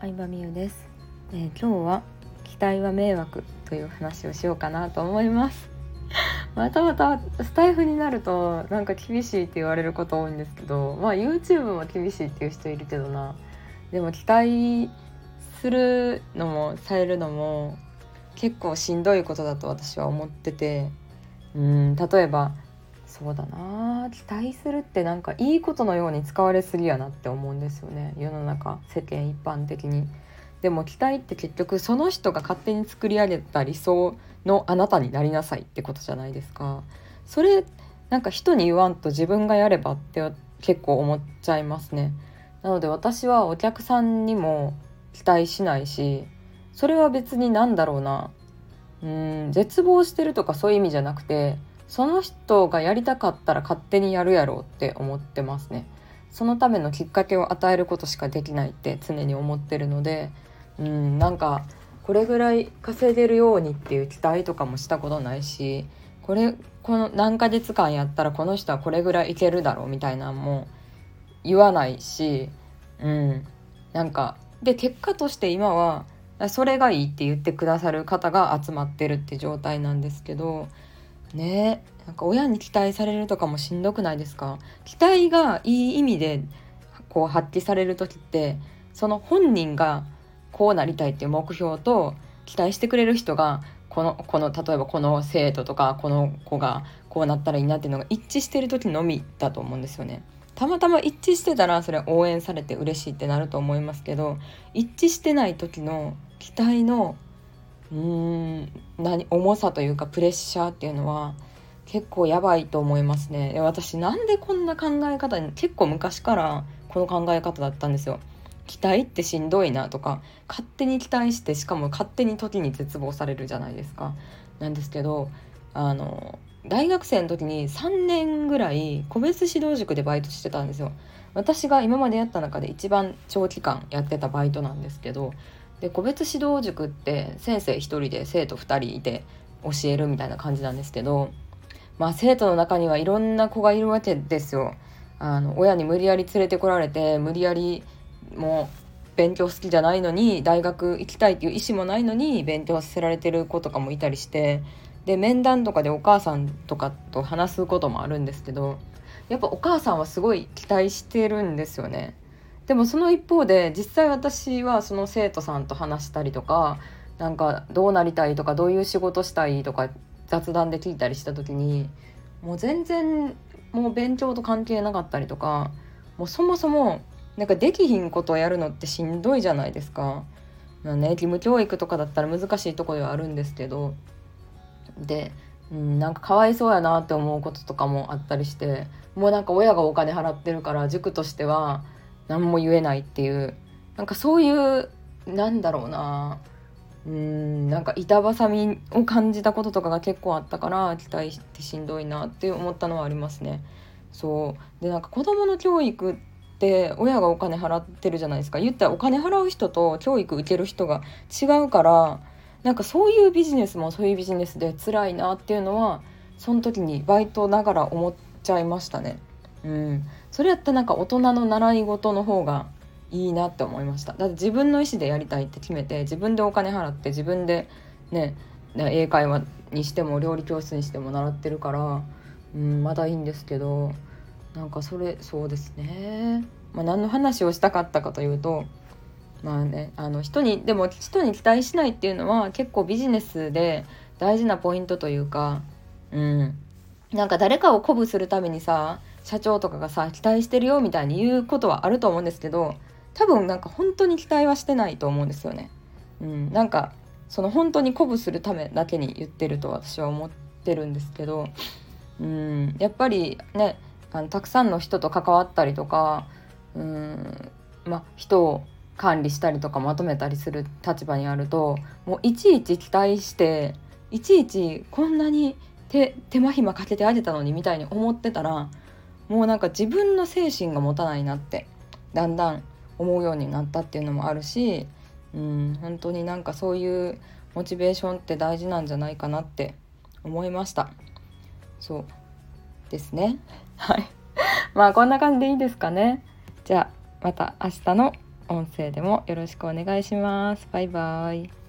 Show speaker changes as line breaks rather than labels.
相葉美優です、えー、今日は期待は迷惑という話をしようかなと思います。またまたスタイフになるとなんか厳しいって言われること多いんですけどまあ YouTube も厳しいっていう人いるけどな。でも期待するのもされるのも結構しんどいことだと私は思ってて。うん例えばそうだな期待するってなんかいいことのように使われすぎやなって思うんですよね世の中世間一般的に。でも期待って結局その人が勝手に作り上げた理想のあなたになりなさいってことじゃないですか。それなんか人に言わんと自分がやればって結構思っちゃいますね。なので私はお客さんにも期待しないしそれは別に何だろうなうん絶望してるとかそういう意味じゃなくてその人がやりたかったら勝手にやるやろうって思ってますね。そのためのきっかけを与えることしかできないって常に思ってるのでうんなんかこれぐらい稼いでるようにっていう期待とかもしたことないしこれこの何ヶ月間やったらこの人はこれぐらいいけるだろうみたいなのも言わないしうんなんかで結果として今はそれがいいって言ってくださる方が集まってるって状態なんですけどねなんか親に期待されるとかもしんどくないですか？期待がいい意味でこう発揮される時ってその本人がこうなりたいっていう目標と期待してくれる人がこのこの例えばこの生徒とかこの子がこうなったらいいなっていうのが一致してる時のみだと思うんですよね。たまたま一致してたらそれ応援されて嬉しいってなると思いますけど一致してない時の期待のうーん何重さというかプレッシャーっていうのは結構やばいと思いますね。私なんでこんな考え方に結構昔からこの考え方だったんですよ。期待ってしんどいなとか勝手に期待してしかも勝手に時に絶望されるじゃないですか。なんですけどあの大学生の時に3年ぐらい個別指導塾でバイトしてたんですよ。私が今までやった中で一番長期間やってたバイトなんですけどで個別指導塾って先生1人で生徒2人いて教えるみたいな感じなんですけどまあ生徒の中にはいろんな子がいるわけですよ。あの親に無理やり連れてこられて無理やりもう勉強好きじゃないのに大学行きたいっていう意思もないのに勉強させられてる子とかもいたりしてで面談とかでお母さんとかと話すこともあるんですけどやっぱお母さんはすごい期待してるんですよね。でもその一方で実際私はその生徒さんと話したりとかなんかどうなりたいとかどういう仕事したいとか雑談で聞いたりした時にもう全然もう勉強と関係なかったりとかもうそもそもなんかできひんことをやるのってしんどいじゃないですか。まあね、義務教育とかだったら難しいとこではあるんですけどで、うん、なんかかわいそうやなって思うこととかもあったりしてもうなんか親がお金払ってるから塾としては何も言えないっていう。なんかそういうなんだろうな。うんなんか板挟みを感じたこととかが結構あったから期待してしんどいなって思ったのはありますね。そう。でなんか子どもの教育って親がお金払ってるじゃないですか。言ったらお金払う人と教育受ける人が違うからなんかそういうビジネスもそういうビジネスで辛いなっていうのはその時にバイトながら思っちゃいましたね。うん、それやったらなんか大人の習い事の方がいいなって思いました。だって自分の意思でやりたいって決めて自分でお金払って自分でね英会話にしても料理教室にしても習ってるから、うん、まだいいんですけどなんかそれそうですね、まあ、何の話をしたかったかというとまあねあの人にでも人に期待しないっていうのは結構ビジネスで大事なポイントというかうん。なんか誰かを鼓舞するためにさ社長とかがさ期待してるよみたいに言うことはあると思うんですけど多分なんか本当に期待はしてないと思うんですよね。うん、なんかその本当に鼓舞するためだけに言ってると私は思ってるんですけど、うん、やっぱりねあのたくさんの人と関わったりとか、うんま人を管理したりとかまとめたりする立場にあるともういちいち期待していちいちこんなに手手間暇かけてあげたのにみたいに思ってたらもうなんか自分の精神が持たないなってだんだん思うようになったっていうのもあるし、うん、本当になんかそういうモチベーションって大事なんじゃないかなって思いました。そう。ですね。はい。まあこんな感じでいいですかね。じゃあまた明日の音声でもよろしくお願いします。バイバイ。